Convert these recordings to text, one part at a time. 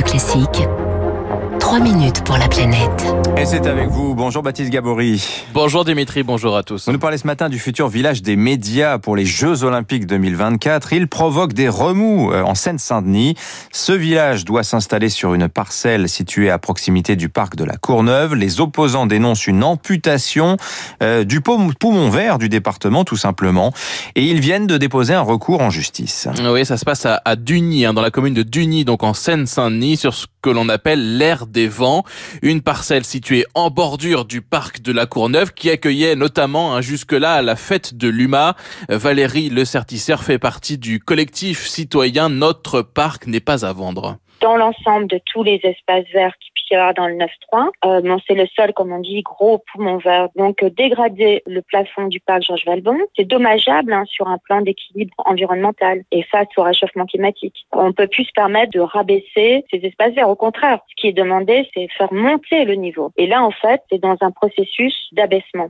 Classique. 3 minutes pour la planète. Et c'est avec vous. Bonjour Baptiste Gabory. Bonjour Dimitri, bonjour à tous. Vous nous parlez ce matin du futur village des médias pour les Jeux Olympiques 2024. Il provoque des remous euh, en Seine-Saint-Denis. Ce village doit s'installer sur une parcelle située à proximité du parc de la Courneuve. Les opposants dénoncent une amputation euh, du poumon vert du département, tout simplement. Et ils viennent de déposer un recours en justice. Oui, ça se passe à, à Duny, hein, dans la commune de Duny, donc en Seine-Saint-Denis, sur ce que l'on appelle l'aire des vents, une parcelle située en bordure du parc de la Courneuve qui accueillait notamment hein, jusque-là la fête de l'UMA. Valérie Le Certisseur fait partie du collectif citoyen Notre parc n'est pas à vendre. Dans l'ensemble de tous les espaces verts qui dans le 9-3. Euh, c'est le seul, comme on dit, gros poumon vert. Donc, euh, dégrader le plafond du parc Georges Valbon, c'est dommageable hein, sur un plan d'équilibre environnemental et face au réchauffement climatique. On peut plus se permettre de rabaisser ces espaces verts. Au contraire, ce qui est demandé, c'est faire monter le niveau. Et là, en fait, c'est dans un processus d'abaissement.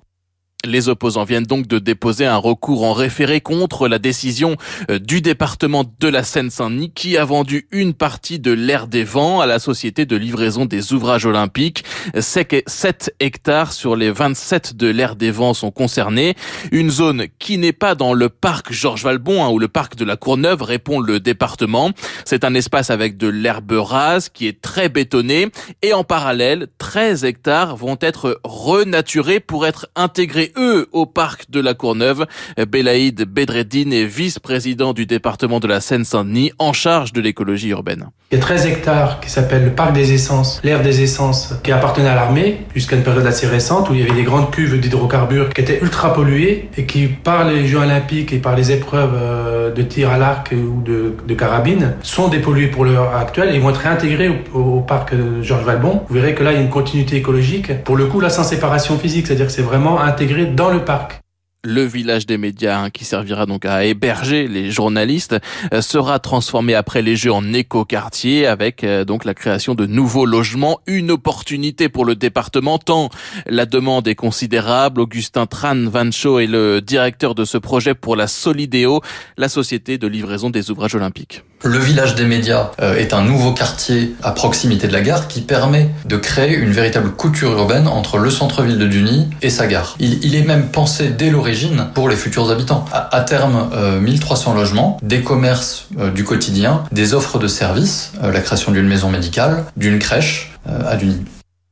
Les opposants viennent donc de déposer un recours en référé contre la décision euh, du département de la Seine-Saint-Denis qui a vendu une partie de l'air des vents à la société de livraison des ouvrages olympiques. 7 hectares sur les 27 de l'air des vents sont concernés. Une zone qui n'est pas dans le parc Georges Valbon hein, ou le parc de la Courneuve, répond le département. C'est un espace avec de l'herbe rase qui est très bétonné et en parallèle, 13 hectares vont être renaturés pour être intégrés eux au parc de la Courneuve. Belaïd Bedreddine est vice-président du département de la Seine-Saint-Denis en charge de l'écologie urbaine. Il y a 13 hectares qui s'appellent le parc des essences, l'aire des essences, qui appartenait à l'armée jusqu'à une période assez récente où il y avait des grandes cuves d'hydrocarbures qui étaient ultra polluées et qui, par les Jeux olympiques et par les épreuves euh, de tir à l'arc ou de, carabine, sont dépolluées pour l'heure actuelle et vont être réintégrées au, parc de Georges Valbon. Vous verrez que là, il y a une continuité écologique. Pour le coup, là, sans séparation physique, c'est-à-dire que c'est vraiment intégré dans le parc le village des médias hein, qui servira donc à héberger les journalistes euh, sera transformé après les Jeux en éco-quartier avec euh, donc la création de nouveaux logements, une opportunité pour le département tant la demande est considérable. Augustin Tran Vancho est le directeur de ce projet pour la Solidéo, la société de livraison des ouvrages olympiques. Le village des médias euh, est un nouveau quartier à proximité de la gare qui permet de créer une véritable couture urbaine entre le centre-ville de Duny et sa gare. Il, est même pensé dès l'origine pour les futurs habitants. À, terme, 1300 euh, logements, des commerces euh, du quotidien, des offres de services, la création d'une maison médicale, d'une crèche à Duny.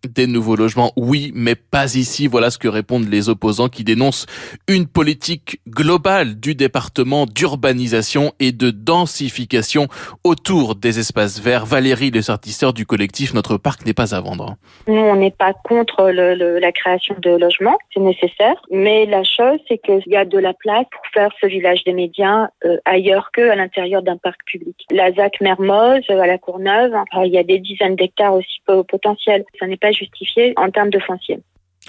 Des nouveaux logements, oui, mais pas ici. Voilà ce que répondent les opposants qui dénoncent une politique globale du département d'urbanisation et de densification autour des espaces verts. Valérie, le sortisseur du collectif Notre Parc n'est pas à vendre. Nous, on n'est pas contre la création de logements, c'est nécessaire. Mais la chose, c'est qu'il y a de la place pour faire ce village des médias euh, ailleurs que à l'intérieur d'un parc public. La ZAC Mermoz, à la Courneuve, euh, il y a des dizaines d'hectares aussi potentiels. Justifié en termes de foncier.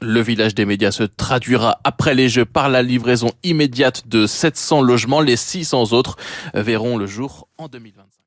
Le village des médias se traduira après les Jeux par la livraison immédiate de 700 logements. Les 600 autres verront le jour en 2025.